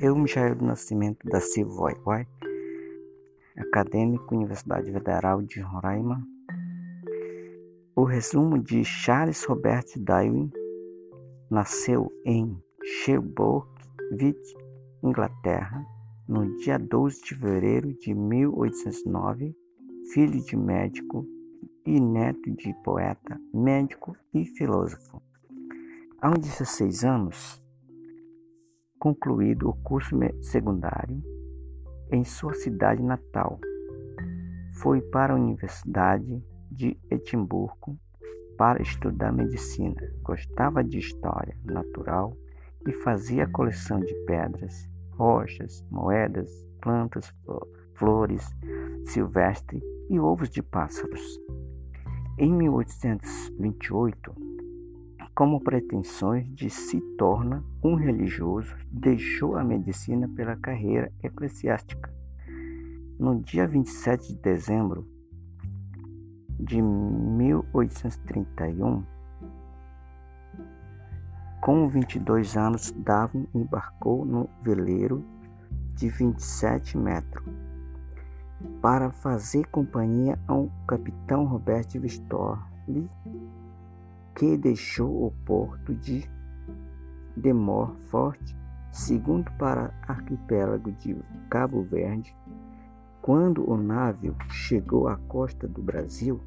Eu, Michael do Nascimento da Silva Vai, acadêmico, Universidade Federal de Roraima. O resumo de Charles Robert Darwin nasceu em Sherbrooke, Inglaterra, no dia 12 de fevereiro de 1809, filho de médico e neto de poeta, médico e filósofo. Aos 16 anos, concluído o curso secundário em sua cidade natal. Foi para a Universidade de Edimburgo para estudar medicina. Gostava de história natural e fazia coleção de pedras, rochas, moedas, plantas, flores silvestres e ovos de pássaros. Em 1828, como pretensões de se torna um religioso, deixou a medicina pela carreira eclesiástica. No dia 27 de dezembro de 1831, com 22 anos, Darwin embarcou no veleiro de 27 metros para fazer companhia ao capitão Robert Vistorli que deixou o porto de Demor Forte, segundo para arquipélago de Cabo Verde. Quando o navio chegou à costa do Brasil,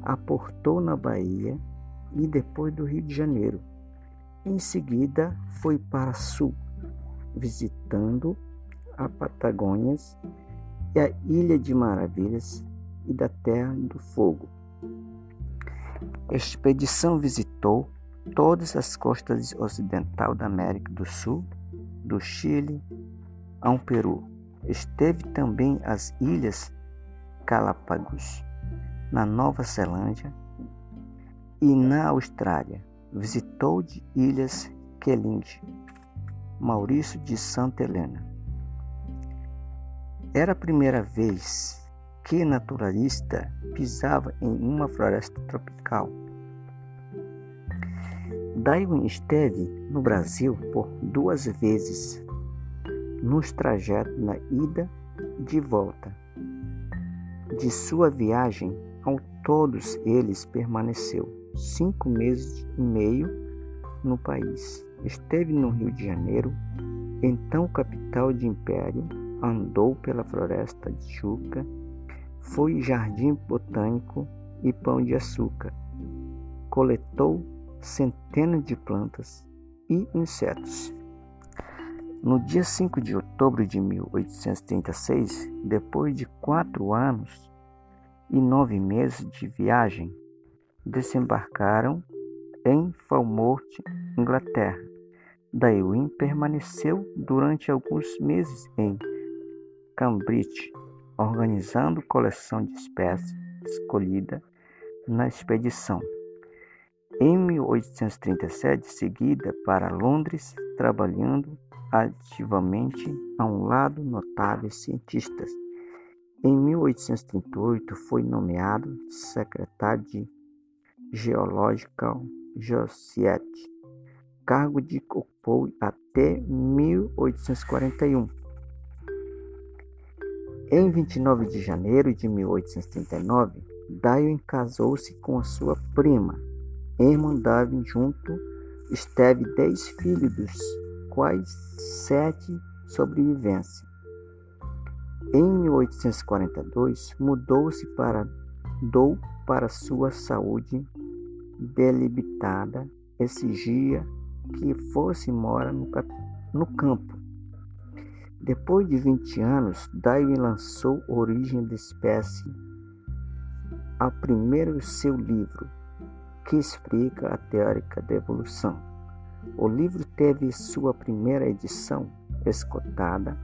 aportou na Bahia e depois do Rio de Janeiro. Em seguida, foi para sul, visitando a Patagônia e a Ilha de Maravilhas e da Terra do Fogo. Expedição visitou todas as costas ocidental da América do Sul, do Chile ao Peru. Esteve também as Ilhas Galápagos, na Nova Zelândia e na Austrália. Visitou de Ilhas Keeling, Maurício de Santa Helena. Era a primeira vez que naturalista pisava em uma floresta tropical. Darwin esteve no Brasil por duas vezes, nos trajetos na ida e de volta. De sua viagem, ao todos eles permaneceu cinco meses e meio no país. Esteve no Rio de Janeiro, então capital de império, andou pela floresta de Chuca, foi jardim botânico e pão de açúcar. Coletou centenas de plantas e insetos. No dia 5 de outubro de 1836, depois de quatro anos e nove meses de viagem, desembarcaram em Falmouth, Inglaterra. Darwin permaneceu durante alguns meses em Cambridge, organizando coleção de espécies escolhida na expedição. Em 1837, seguida para Londres, trabalhando ativamente a um lado notáveis cientistas. Em 1838, foi nomeado secretário de Geological Society, cargo de ocupou até 1841 em 29 de janeiro de 1839, Darwin casou-se com sua prima, Darwin. Junto esteve dez filhos, quais sete sobrevivência. Em 1842, mudou-se para Dou para sua saúde delimitada, exigia que fosse mora no, no campo depois de 20 anos, Darwin lançou Origem da Espécie, a primeiro seu livro, que explica a teórica da evolução. O livro teve sua primeira edição escotada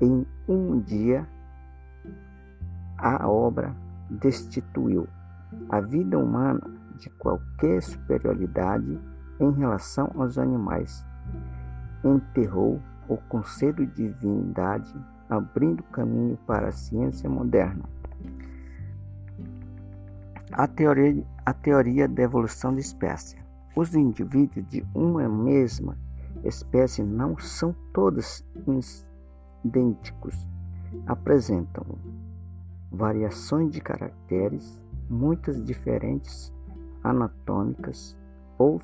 em um dia. A obra destituiu a vida humana de qualquer superioridade em relação aos animais, enterrou o conceito de divindade, abrindo caminho para a ciência moderna. A teoria, a teoria da evolução de espécie. Os indivíduos de uma mesma espécies não são todos idênticos, apresentam variações de caracteres, muitas diferentes anatômicas ou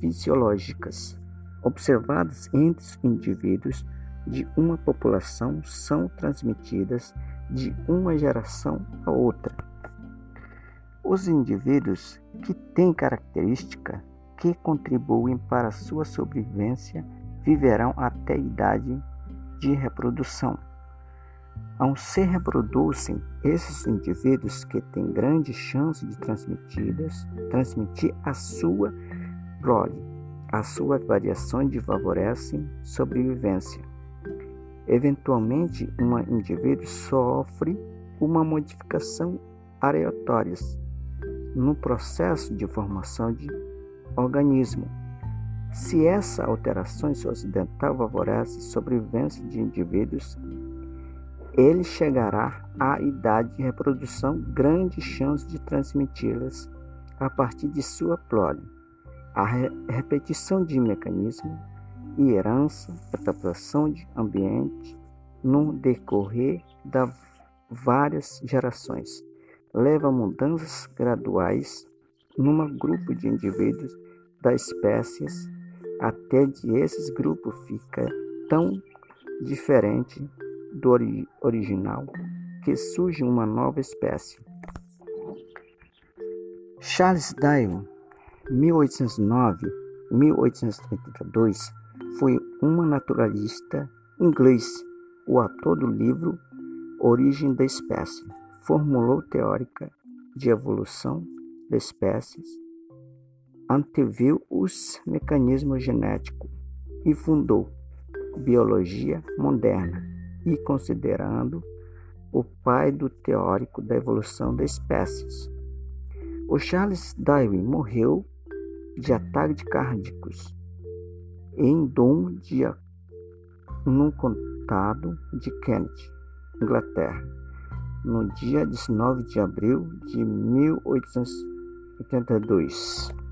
fisiológicas observadas entre os indivíduos de uma população são transmitidas de uma geração a outra. Os indivíduos que têm característica que contribuem para sua sobrevivência viverão até a idade de reprodução. Ao se reproduzem, esses indivíduos que têm grande chance de transmitidas, transmitir a sua prole, as suas variações de favorecem sobrevivência. Eventualmente, um indivíduo sofre uma modificação aleatória no processo de formação de organismo. Se essa alteração ocidental favorece a sobrevivência de indivíduos, ele chegará à idade de reprodução, grande chance de transmiti-las a partir de sua prole. A re repetição de mecanismo e herança, adaptação de ambiente no decorrer de várias gerações leva a mudanças graduais num grupo de indivíduos das espécies até de esses grupos fica tão diferente do ori original que surge uma nova espécie. Charles Darwin, 1809-1832, foi um naturalista inglês, o autor do livro Origem da Espécie. Formulou teórica de evolução das espécies, anteviu os mecanismos genéticos e fundou biologia moderna e considerando o pai do teórico da evolução das espécies. O Charles Darwin morreu de ataques cardíacos em dia num condado de Kent, Inglaterra, no dia 19 de abril de 1882.